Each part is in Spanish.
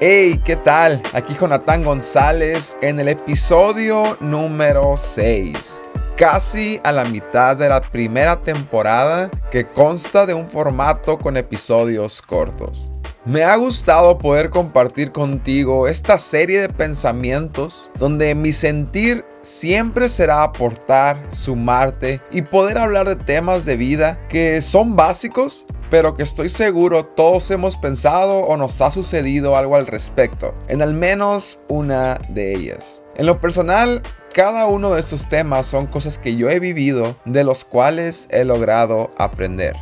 Hey, ¿qué tal? Aquí Jonathan González en el episodio número 6. Casi a la mitad de la primera temporada que consta de un formato con episodios cortos. Me ha gustado poder compartir contigo esta serie de pensamientos donde mi sentir siempre será aportar, sumarte y poder hablar de temas de vida que son básicos, pero que estoy seguro todos hemos pensado o nos ha sucedido algo al respecto, en al menos una de ellas. En lo personal, cada uno de estos temas son cosas que yo he vivido, de los cuales he logrado aprender.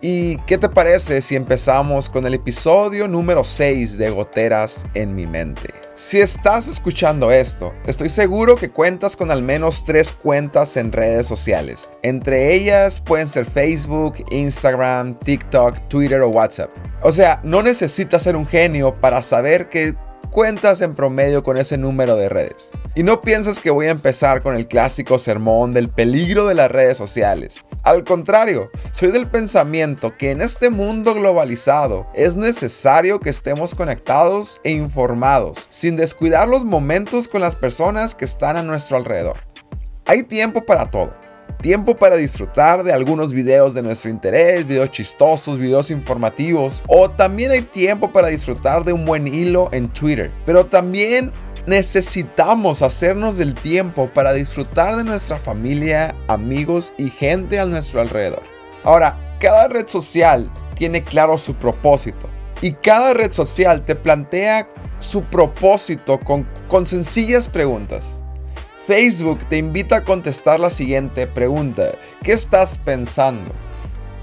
¿Y qué te parece si empezamos con el episodio número 6 de Goteras en mi mente? Si estás escuchando esto, estoy seguro que cuentas con al menos tres cuentas en redes sociales. Entre ellas pueden ser Facebook, Instagram, TikTok, Twitter o WhatsApp. O sea, no necesitas ser un genio para saber que cuentas en promedio con ese número de redes. Y no pienses que voy a empezar con el clásico sermón del peligro de las redes sociales. Al contrario, soy del pensamiento que en este mundo globalizado es necesario que estemos conectados e informados, sin descuidar los momentos con las personas que están a nuestro alrededor. Hay tiempo para todo tiempo para disfrutar de algunos videos de nuestro interés, videos chistosos, videos informativos. O también hay tiempo para disfrutar de un buen hilo en Twitter. Pero también necesitamos hacernos del tiempo para disfrutar de nuestra familia, amigos y gente a nuestro alrededor. Ahora, cada red social tiene claro su propósito. Y cada red social te plantea su propósito con, con sencillas preguntas. Facebook te invita a contestar la siguiente pregunta. ¿Qué estás pensando?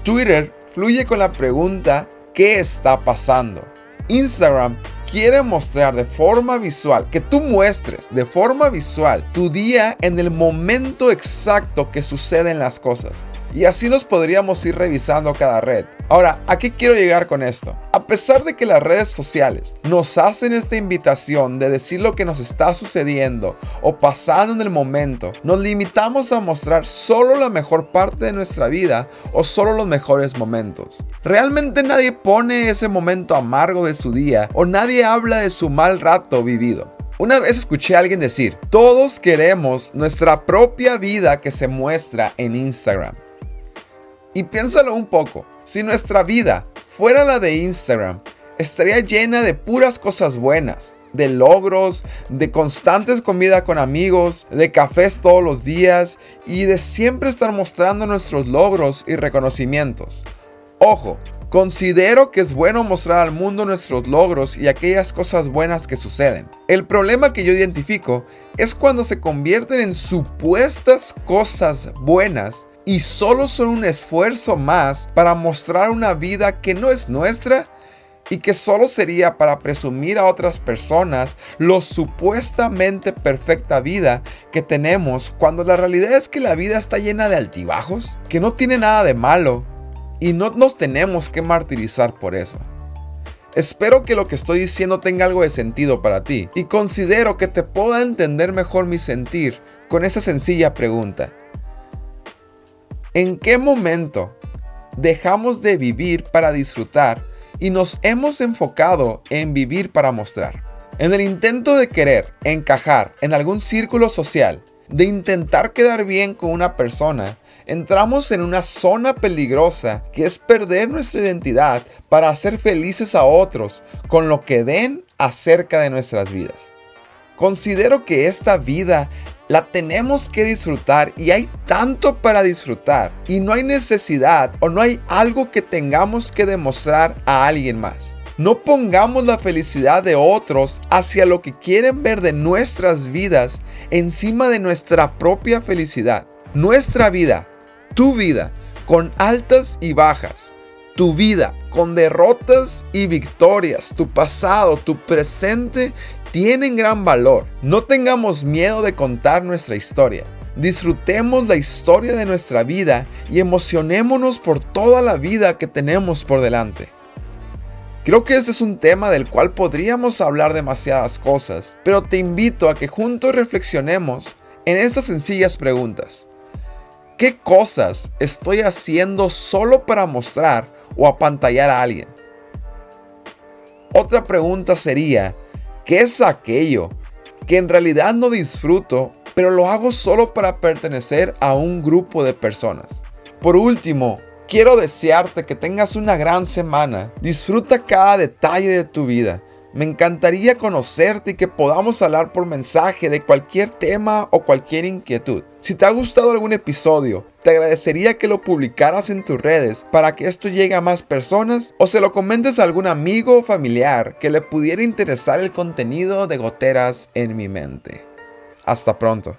Twitter fluye con la pregunta ¿qué está pasando? Instagram quiere mostrar de forma visual, que tú muestres de forma visual tu día en el momento exacto que suceden las cosas. Y así nos podríamos ir revisando cada red. Ahora, ¿a qué quiero llegar con esto? A pesar de que las redes sociales nos hacen esta invitación de decir lo que nos está sucediendo o pasando en el momento, nos limitamos a mostrar solo la mejor parte de nuestra vida o solo los mejores momentos. Realmente nadie pone ese momento amargo de su día o nadie habla de su mal rato vivido. Una vez escuché a alguien decir, todos queremos nuestra propia vida que se muestra en Instagram. Y piénsalo un poco, si nuestra vida fuera la de Instagram, estaría llena de puras cosas buenas, de logros, de constantes comida con amigos, de cafés todos los días y de siempre estar mostrando nuestros logros y reconocimientos. Ojo, Considero que es bueno mostrar al mundo nuestros logros y aquellas cosas buenas que suceden. El problema que yo identifico es cuando se convierten en supuestas cosas buenas y solo son un esfuerzo más para mostrar una vida que no es nuestra y que solo sería para presumir a otras personas lo supuestamente perfecta vida que tenemos cuando la realidad es que la vida está llena de altibajos, que no tiene nada de malo y no nos tenemos que martirizar por eso. Espero que lo que estoy diciendo tenga algo de sentido para ti y considero que te pueda entender mejor mi sentir con esa sencilla pregunta. ¿En qué momento dejamos de vivir para disfrutar y nos hemos enfocado en vivir para mostrar? En el intento de querer encajar en algún círculo social, de intentar quedar bien con una persona, entramos en una zona peligrosa que es perder nuestra identidad para hacer felices a otros con lo que ven acerca de nuestras vidas. Considero que esta vida la tenemos que disfrutar y hay tanto para disfrutar y no hay necesidad o no hay algo que tengamos que demostrar a alguien más. No pongamos la felicidad de otros hacia lo que quieren ver de nuestras vidas encima de nuestra propia felicidad. Nuestra vida, tu vida, con altas y bajas. Tu vida, con derrotas y victorias. Tu pasado, tu presente tienen gran valor. No tengamos miedo de contar nuestra historia. Disfrutemos la historia de nuestra vida y emocionémonos por toda la vida que tenemos por delante. Creo que ese es un tema del cual podríamos hablar demasiadas cosas, pero te invito a que juntos reflexionemos en estas sencillas preguntas. ¿Qué cosas estoy haciendo solo para mostrar o apantallar a alguien? Otra pregunta sería, ¿qué es aquello que en realidad no disfruto, pero lo hago solo para pertenecer a un grupo de personas? Por último, quiero desearte que tengas una gran semana. Disfruta cada detalle de tu vida me encantaría conocerte y que podamos hablar por mensaje de cualquier tema o cualquier inquietud. Si te ha gustado algún episodio, te agradecería que lo publicaras en tus redes para que esto llegue a más personas o se lo comentes a algún amigo o familiar que le pudiera interesar el contenido de goteras en mi mente. Hasta pronto.